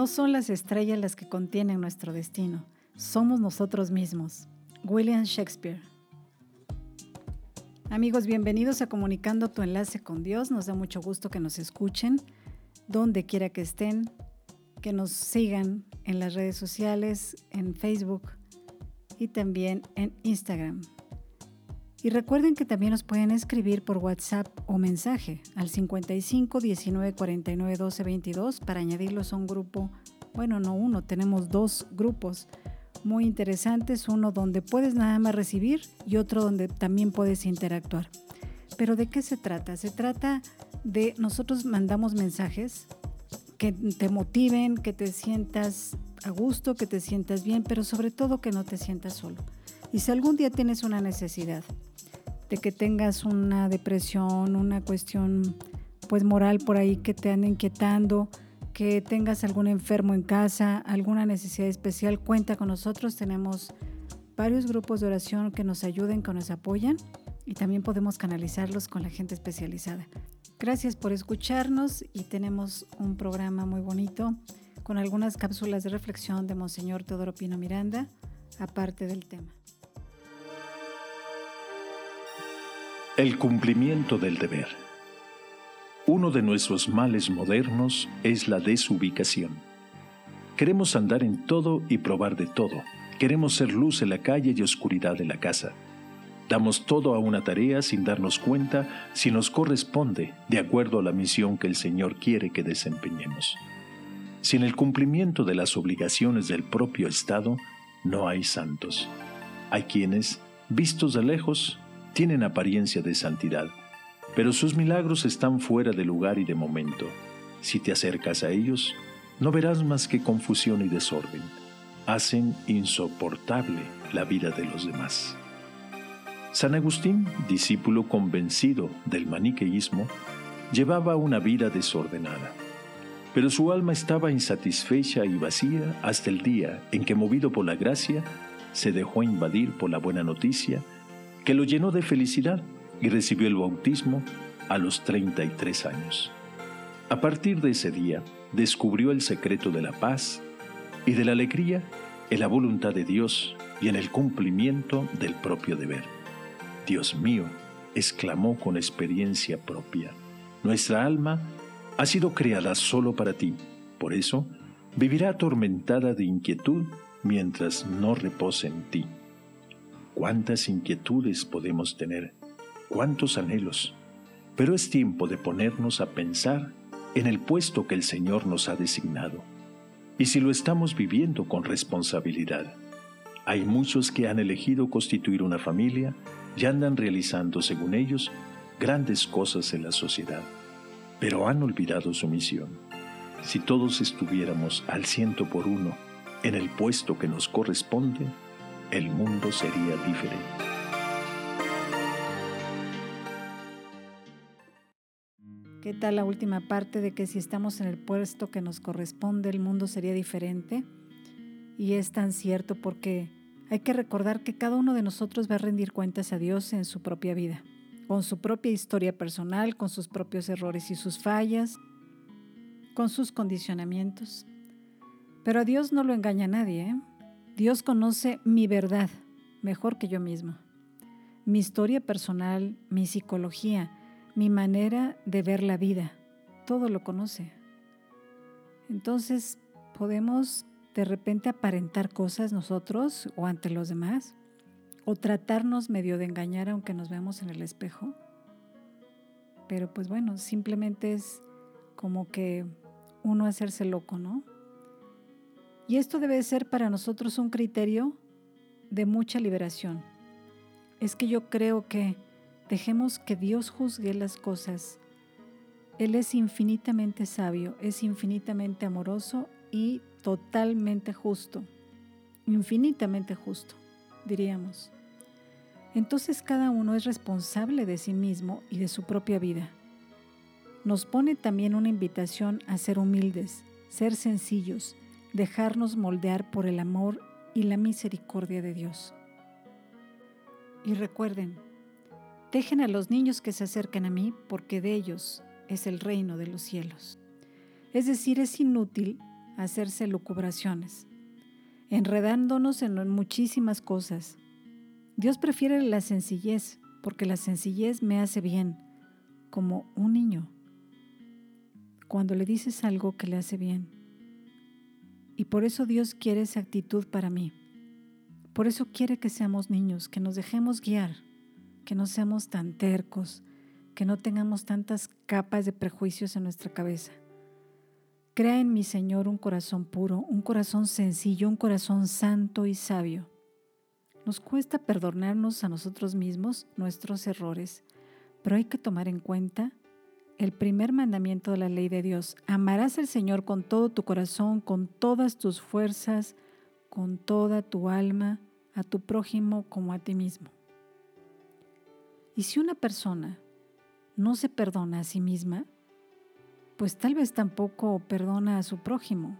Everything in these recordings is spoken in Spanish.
No son las estrellas las que contienen nuestro destino, somos nosotros mismos. William Shakespeare. Amigos, bienvenidos a Comunicando tu enlace con Dios. Nos da mucho gusto que nos escuchen, donde quiera que estén, que nos sigan en las redes sociales, en Facebook y también en Instagram. Y recuerden que también nos pueden escribir por WhatsApp o mensaje al 55 19 49 12 22 para añadirlos a un grupo. Bueno, no uno, tenemos dos grupos muy interesantes, uno donde puedes nada más recibir y otro donde también puedes interactuar. Pero ¿de qué se trata? Se trata de nosotros mandamos mensajes que te motiven, que te sientas a gusto, que te sientas bien, pero sobre todo que no te sientas solo. Y si algún día tienes una necesidad de que tengas una depresión, una cuestión pues moral por ahí que te anda inquietando, que tengas algún enfermo en casa, alguna necesidad especial, cuenta con nosotros. Tenemos varios grupos de oración que nos ayuden, que nos apoyan y también podemos canalizarlos con la gente especializada. Gracias por escucharnos y tenemos un programa muy bonito con algunas cápsulas de reflexión de Monseñor Teodoro Pino Miranda, aparte del tema. El cumplimiento del deber. Uno de nuestros males modernos es la desubicación. Queremos andar en todo y probar de todo. Queremos ser luz en la calle y oscuridad en la casa. Damos todo a una tarea sin darnos cuenta si nos corresponde de acuerdo a la misión que el Señor quiere que desempeñemos. Sin el cumplimiento de las obligaciones del propio Estado, no hay santos. Hay quienes, vistos de lejos, tienen apariencia de santidad, pero sus milagros están fuera de lugar y de momento. Si te acercas a ellos, no verás más que confusión y desorden. Hacen insoportable la vida de los demás. San Agustín, discípulo convencido del maniqueísmo, llevaba una vida desordenada. Pero su alma estaba insatisfecha y vacía hasta el día en que, movido por la gracia, se dejó invadir por la buena noticia que lo llenó de felicidad y recibió el bautismo a los 33 años. A partir de ese día, descubrió el secreto de la paz y de la alegría en la voluntad de Dios y en el cumplimiento del propio deber. Dios mío, exclamó con experiencia propia, nuestra alma ha sido creada solo para ti, por eso vivirá atormentada de inquietud mientras no repose en ti. ¿Cuántas inquietudes podemos tener? cuántos anhelos, pero es tiempo de ponernos a pensar en el puesto que el Señor nos ha designado y si lo estamos viviendo con responsabilidad. Hay muchos que han elegido constituir una familia y andan realizando, según ellos, grandes cosas en la sociedad, pero han olvidado su misión. Si todos estuviéramos al ciento por uno en el puesto que nos corresponde, el mundo sería diferente. ¿Qué tal la última parte de que si estamos en el puesto que nos corresponde, el mundo sería diferente? Y es tan cierto porque hay que recordar que cada uno de nosotros va a rendir cuentas a Dios en su propia vida, con su propia historia personal, con sus propios errores y sus fallas, con sus condicionamientos. Pero a Dios no lo engaña nadie. ¿eh? Dios conoce mi verdad mejor que yo mismo, mi historia personal, mi psicología, mi manera de ver la vida. Todo lo conoce. Entonces, podemos de repente aparentar cosas nosotros o ante los demás, o tratarnos medio de engañar aunque nos veamos en el espejo. Pero pues bueno, simplemente es como que uno hacerse loco, ¿no? Y esto debe ser para nosotros un criterio de mucha liberación. Es que yo creo que dejemos que Dios juzgue las cosas. Él es infinitamente sabio, es infinitamente amoroso y totalmente justo, infinitamente justo, diríamos. Entonces cada uno es responsable de sí mismo y de su propia vida. Nos pone también una invitación a ser humildes, ser sencillos, dejarnos moldear por el amor y la misericordia de Dios. Y recuerden, dejen a los niños que se acerquen a mí porque de ellos es el reino de los cielos. Es decir, es inútil hacerse lucubraciones, enredándonos en muchísimas cosas. Dios prefiere la sencillez, porque la sencillez me hace bien, como un niño. Cuando le dices algo que le hace bien. Y por eso Dios quiere esa actitud para mí. Por eso quiere que seamos niños, que nos dejemos guiar, que no seamos tan tercos, que no tengamos tantas capas de prejuicios en nuestra cabeza. Crea en mi Señor un corazón puro, un corazón sencillo, un corazón santo y sabio. Nos cuesta perdonarnos a nosotros mismos nuestros errores, pero hay que tomar en cuenta el primer mandamiento de la ley de Dios. Amarás al Señor con todo tu corazón, con todas tus fuerzas, con toda tu alma, a tu prójimo como a ti mismo. Y si una persona no se perdona a sí misma, pues tal vez tampoco perdona a su prójimo.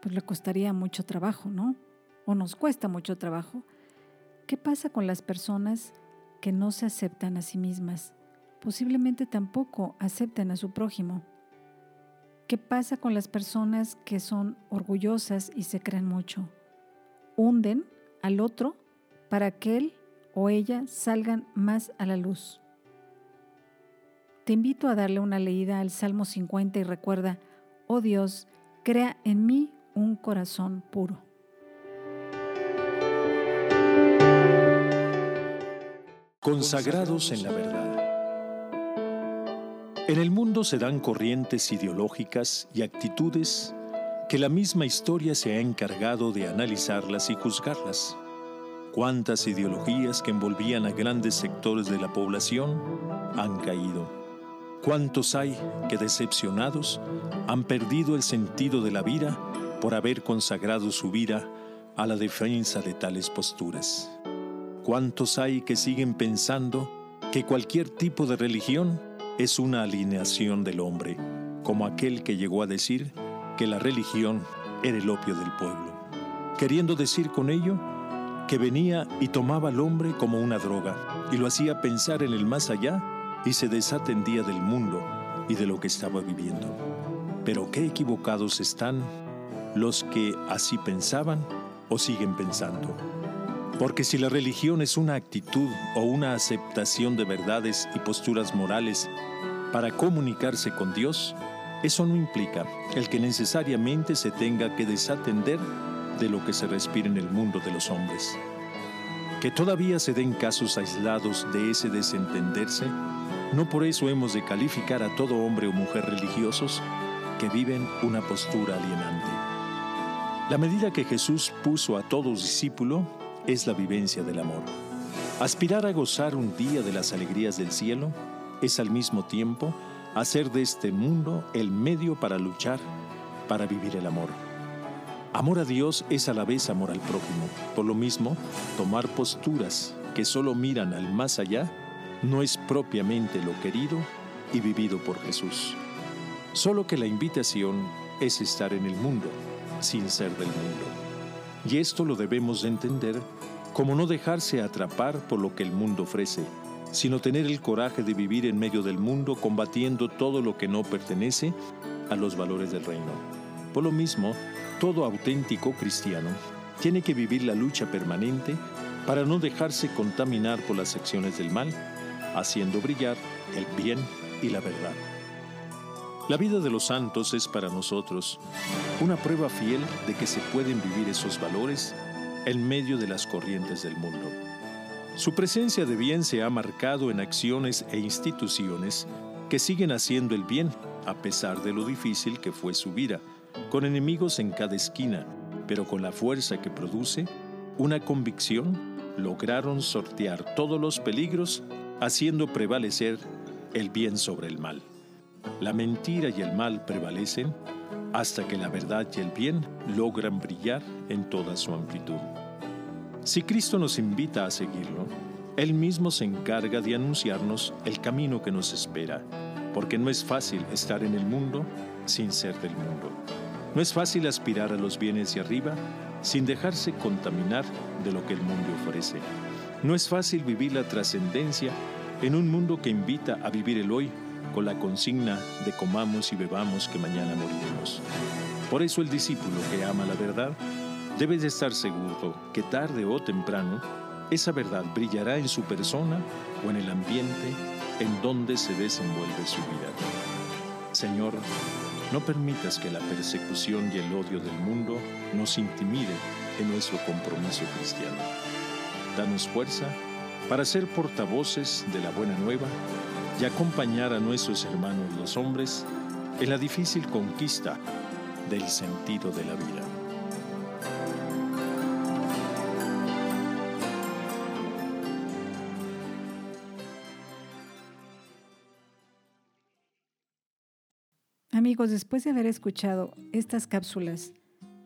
Pues le costaría mucho trabajo, ¿no? O nos cuesta mucho trabajo. ¿Qué pasa con las personas que no se aceptan a sí mismas? Posiblemente tampoco acepten a su prójimo. ¿Qué pasa con las personas que son orgullosas y se creen mucho? Hunden al otro para que él o ella salgan más a la luz. Te invito a darle una leída al Salmo 50 y recuerda, oh Dios, crea en mí un corazón puro. Consagrados en la verdad. En el mundo se dan corrientes ideológicas y actitudes que la misma historia se ha encargado de analizarlas y juzgarlas. ¿Cuántas ideologías que envolvían a grandes sectores de la población han caído? ¿Cuántos hay que decepcionados han perdido el sentido de la vida por haber consagrado su vida a la defensa de tales posturas? ¿Cuántos hay que siguen pensando que cualquier tipo de religión es una alineación del hombre, como aquel que llegó a decir que la religión era el opio del pueblo, queriendo decir con ello que venía y tomaba al hombre como una droga y lo hacía pensar en el más allá y se desatendía del mundo y de lo que estaba viviendo. Pero qué equivocados están los que así pensaban o siguen pensando. Porque si la religión es una actitud o una aceptación de verdades y posturas morales para comunicarse con Dios, eso no implica el que necesariamente se tenga que desatender de lo que se respira en el mundo de los hombres. Que todavía se den casos aislados de ese desentenderse no por eso hemos de calificar a todo hombre o mujer religiosos que viven una postura alienante. La medida que Jesús puso a todo discípulo es la vivencia del amor. Aspirar a gozar un día de las alegrías del cielo es al mismo tiempo hacer de este mundo el medio para luchar, para vivir el amor. Amor a Dios es a la vez amor al prójimo. Por lo mismo, tomar posturas que solo miran al más allá no es propiamente lo querido y vivido por Jesús. Solo que la invitación es estar en el mundo, sin ser del mundo. Y esto lo debemos de entender como no dejarse atrapar por lo que el mundo ofrece, sino tener el coraje de vivir en medio del mundo combatiendo todo lo que no pertenece a los valores del reino. Por lo mismo, todo auténtico cristiano tiene que vivir la lucha permanente para no dejarse contaminar por las acciones del mal haciendo brillar el bien y la verdad. La vida de los santos es para nosotros una prueba fiel de que se pueden vivir esos valores en medio de las corrientes del mundo. Su presencia de bien se ha marcado en acciones e instituciones que siguen haciendo el bien a pesar de lo difícil que fue su vida, con enemigos en cada esquina, pero con la fuerza que produce, una convicción, lograron sortear todos los peligros, haciendo prevalecer el bien sobre el mal. La mentira y el mal prevalecen hasta que la verdad y el bien logran brillar en toda su amplitud. Si Cristo nos invita a seguirlo, Él mismo se encarga de anunciarnos el camino que nos espera, porque no es fácil estar en el mundo sin ser del mundo. No es fácil aspirar a los bienes de arriba sin dejarse contaminar de lo que el mundo ofrece. No es fácil vivir la trascendencia en un mundo que invita a vivir el hoy con la consigna de comamos y bebamos que mañana moriremos. Por eso el discípulo que ama la verdad debe de estar seguro que tarde o temprano esa verdad brillará en su persona o en el ambiente en donde se desenvuelve su vida. Señor, no permitas que la persecución y el odio del mundo nos intimide en nuestro compromiso cristiano. Danos fuerza para ser portavoces de la buena nueva y acompañar a nuestros hermanos los hombres en la difícil conquista del sentido de la vida. Amigos, después de haber escuchado estas cápsulas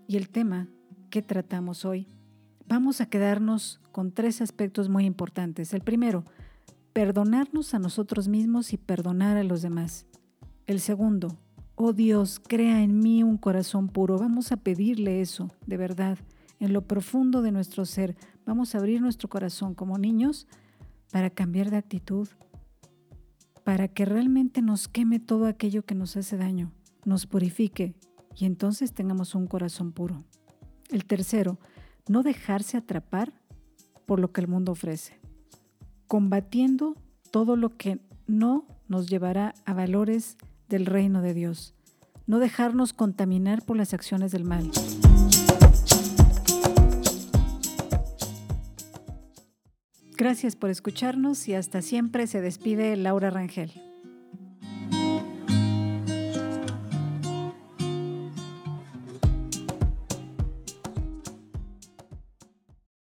y el tema que tratamos hoy, vamos a quedarnos con tres aspectos muy importantes. El primero, perdonarnos a nosotros mismos y perdonar a los demás. El segundo, oh Dios, crea en mí un corazón puro. Vamos a pedirle eso, de verdad, en lo profundo de nuestro ser. Vamos a abrir nuestro corazón como niños para cambiar de actitud, para que realmente nos queme todo aquello que nos hace daño, nos purifique y entonces tengamos un corazón puro. El tercero, no dejarse atrapar por lo que el mundo ofrece combatiendo todo lo que no nos llevará a valores del reino de Dios. No dejarnos contaminar por las acciones del mal. Gracias por escucharnos y hasta siempre se despide Laura Rangel.